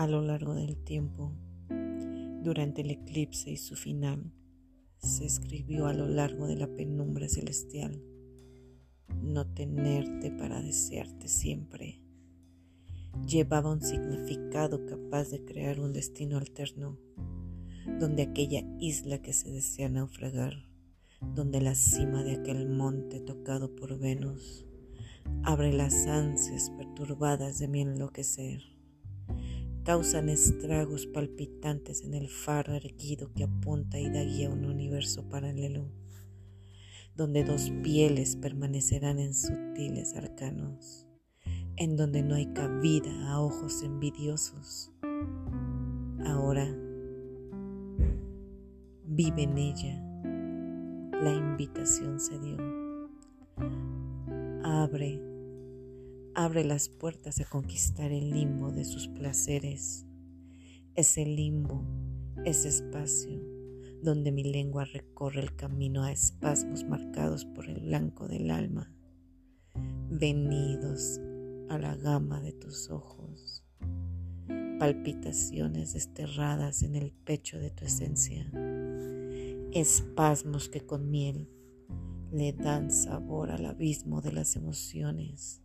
a lo largo del tiempo, durante el eclipse y su final, se escribió a lo largo de la penumbra celestial, no tenerte para desearte siempre. Llevaba un significado capaz de crear un destino alterno, donde aquella isla que se desea naufragar, donde la cima de aquel monte tocado por Venus, abre las ansias perturbadas de mi enloquecer causan estragos palpitantes en el faro erguido que apunta y da guía a un universo paralelo, donde dos pieles permanecerán en sutiles arcanos, en donde no hay cabida a ojos envidiosos. Ahora vive en ella, la invitación se dio. Abre abre las puertas a conquistar el limbo de sus placeres. Ese limbo, ese espacio donde mi lengua recorre el camino a espasmos marcados por el blanco del alma, venidos a la gama de tus ojos, palpitaciones desterradas en el pecho de tu esencia, espasmos que con miel le dan sabor al abismo de las emociones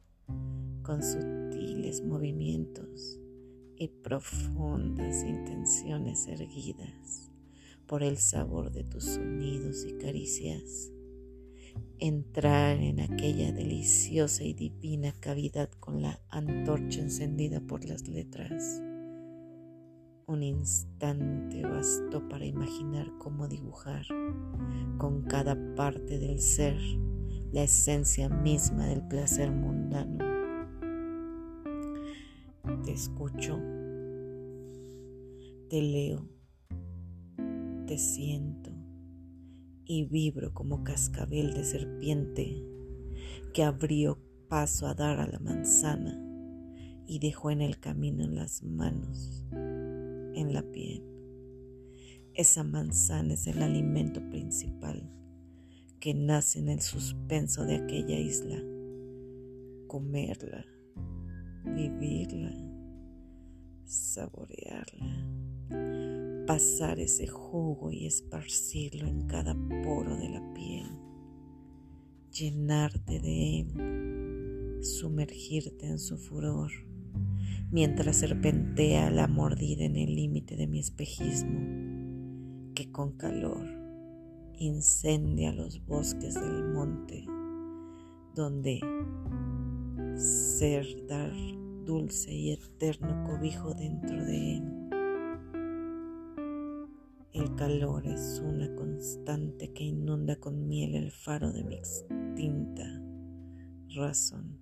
con sutiles movimientos y profundas intenciones erguidas por el sabor de tus sonidos y caricias, entrar en aquella deliciosa y divina cavidad con la antorcha encendida por las letras. Un instante bastó para imaginar cómo dibujar con cada parte del ser la esencia misma del placer mundano escucho, te leo, te siento y vibro como cascabel de serpiente que abrió paso a dar a la manzana y dejó en el camino en las manos, en la piel. Esa manzana es el alimento principal que nace en el suspenso de aquella isla. Comerla, vivirla saborearla, pasar ese jugo y esparcirlo en cada poro de la piel, llenarte de él, sumergirte en su furor, mientras serpentea la mordida en el límite de mi espejismo, que con calor incendia los bosques del monte, donde ser dar dulce y eterno cobijo dentro de él. El calor es una constante que inunda con miel el faro de mi extinta razón.